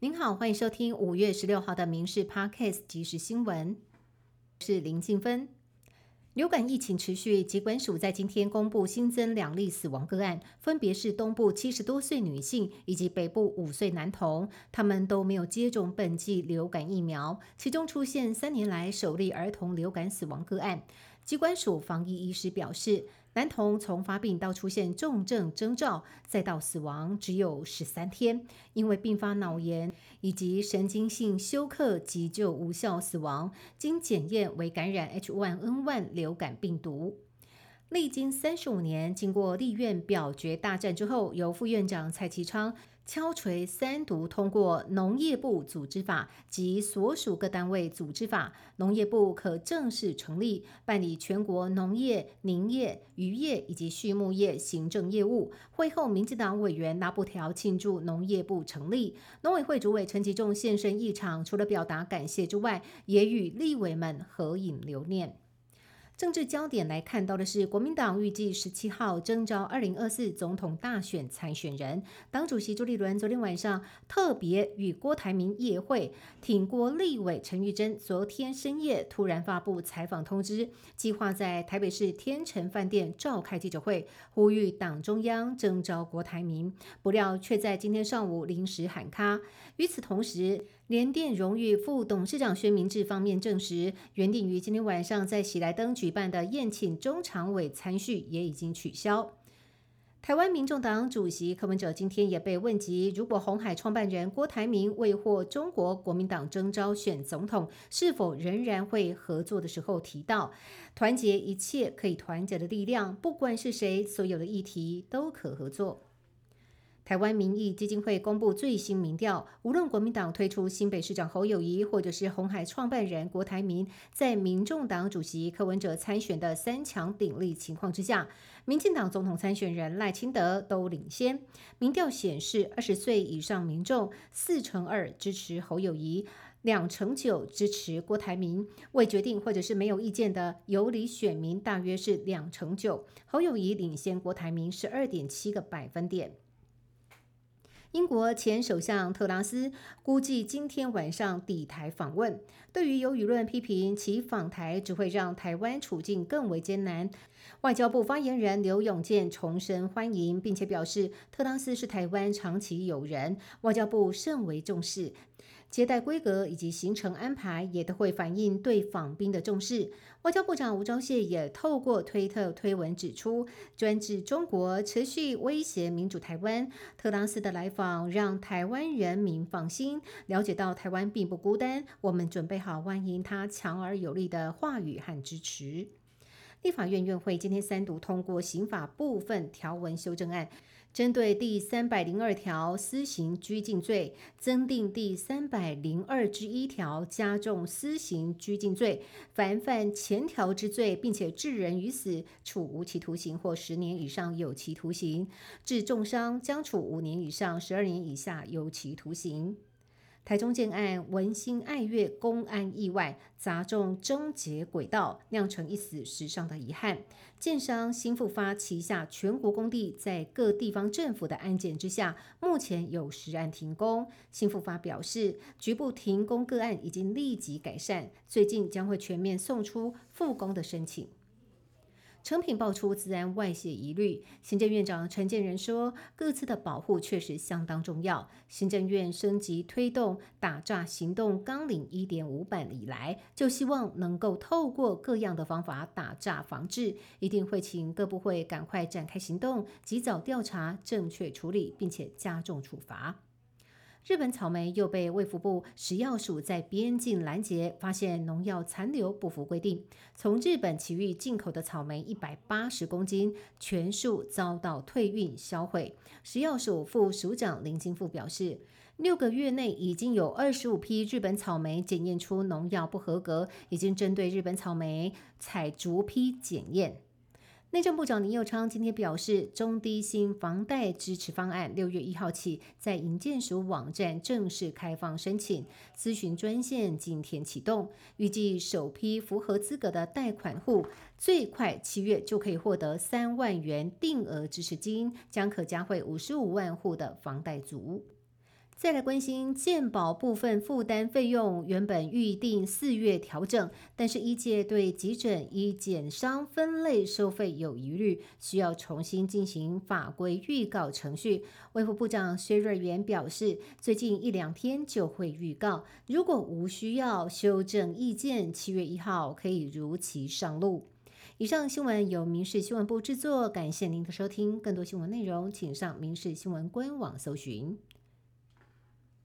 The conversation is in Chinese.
您好，欢迎收听五月十六号的《民事 Podcast 即时新闻》，是林静芬。流感疫情持续，疾管署在今天公布新增两例死亡个案，分别是东部七十多岁女性以及北部五岁男童，他们都没有接种本季流感疫苗，其中出现三年来首例儿童流感死亡个案。机关署防疫医师表示。男童从发病到出现重症征兆，再到死亡只有十三天，因为并发脑炎以及神经性休克急救无效死亡，经检验为感染 H1N1 流感病毒。历经三十五年，经过立院表决大战之后，由副院长蔡其昌。敲锤三读通过农业部组织法及所属各单位组织法，农业部可正式成立办理全国农业、林业、渔业以及畜牧业行政业务。会后，民进党委员拉布条庆祝农业部成立，农委会主委陈吉仲现身议场，除了表达感谢之外，也与立委们合影留念。政治焦点来看到的是，国民党预计十七号征召二零二四总统大选参选人。党主席朱立伦昨天晚上特别与郭台铭夜会，挺郭立委陈玉珍昨天深夜突然发布采访通知，计划在台北市天成饭店召开记者会，呼吁党中央征召郭台铭，不料却在今天上午临时喊卡。与此同时，联电荣誉副董事长薛明志方面证实，原定于今天晚上在喜来登举办的宴请中常委参叙也已经取消。台湾民众党主席柯文哲今天也被问及，如果红海创办人郭台铭未获中国国民党征召选总统，是否仍然会合作的时候，提到团结一切可以团结的力量，不管是谁，所有的议题都可合作。台湾民意基金会公布最新民调，无论国民党推出新北市长侯友谊，或者是红海创办人郭台铭，在民众党主席柯文哲参选的三强鼎立情况之下，民进党总统参选人赖清德都领先。民调显示，二十岁以上民众四成二支持侯友谊，两成九支持郭台铭。未决定或者是没有意见的有理选民大约是两成九，侯友谊领先郭台铭十二点七个百分点。英国前首相特拉斯估计今天晚上抵台访问。对于有舆论批评其访台只会让台湾处境更为艰难，外交部发言人刘永健重申欢迎，并且表示特拉斯是台湾长期友人，外交部甚为重视。接待规格以及行程安排也都会反映对访宾的重视。外交部长吴钊燮也透过推特推文指出，专制中国持续威胁民主台湾，特拉斯的来访让台湾人民放心，了解到台湾并不孤单，我们准备好欢迎他强而有力的话语和支持。立法院院会今天三读通过刑法部分条文修正案。针对第三百零二条私刑拘禁罪，增订第三百零二之一条加重私刑拘禁罪，凡犯前条之罪，并且致人于死，处无期徒刑或十年以上有期徒刑；致重伤，将处五年以上十二年以下有期徒刑。台中建案文心爱乐公安意外砸中终结轨道，酿成一死十伤的遗憾。建商新复发旗下全国工地在各地方政府的安检之下，目前有十案停工。新复发表示，局部停工个案已经立即改善，最近将会全面送出复工的申请。成品爆出自然外泄疑虑，行政院长陈建仁说，各自的保护确实相当重要。行政院升级推动打诈行动纲领一点五版以来，就希望能够透过各样的方法打诈防治，一定会请各部会赶快展开行动，及早调查、正确处理，并且加重处罚。日本草莓又被卫福部食药署在边境拦截，发现农药残留不符规定。从日本奇遇进口的草莓一百八十公斤，全数遭到退运销毁。食药署副署长林金富表示，六个月内已经有二十五批日本草莓检验出农药不合格，已经针对日本草莓采逐批检验。内政部长林佑昌今天表示，中低薪房贷支持方案六月一号起在营建署网站正式开放申请，咨询专线今天启动，预计首批符合资格的贷款户最快七月就可以获得三万元定额支持金，将可加惠五十五万户的房贷族。再来关心健保部分负担费用，原本预定四月调整，但是医界对急诊医检商分类收费有疑虑，需要重新进行法规预告程序。卫福部长薛瑞元表示，最近一两天就会预告，如果无需要修正意见，七月一号可以如期上路。以上新闻由民事新闻部制作，感谢您的收听。更多新闻内容，请上民事新闻官网搜寻。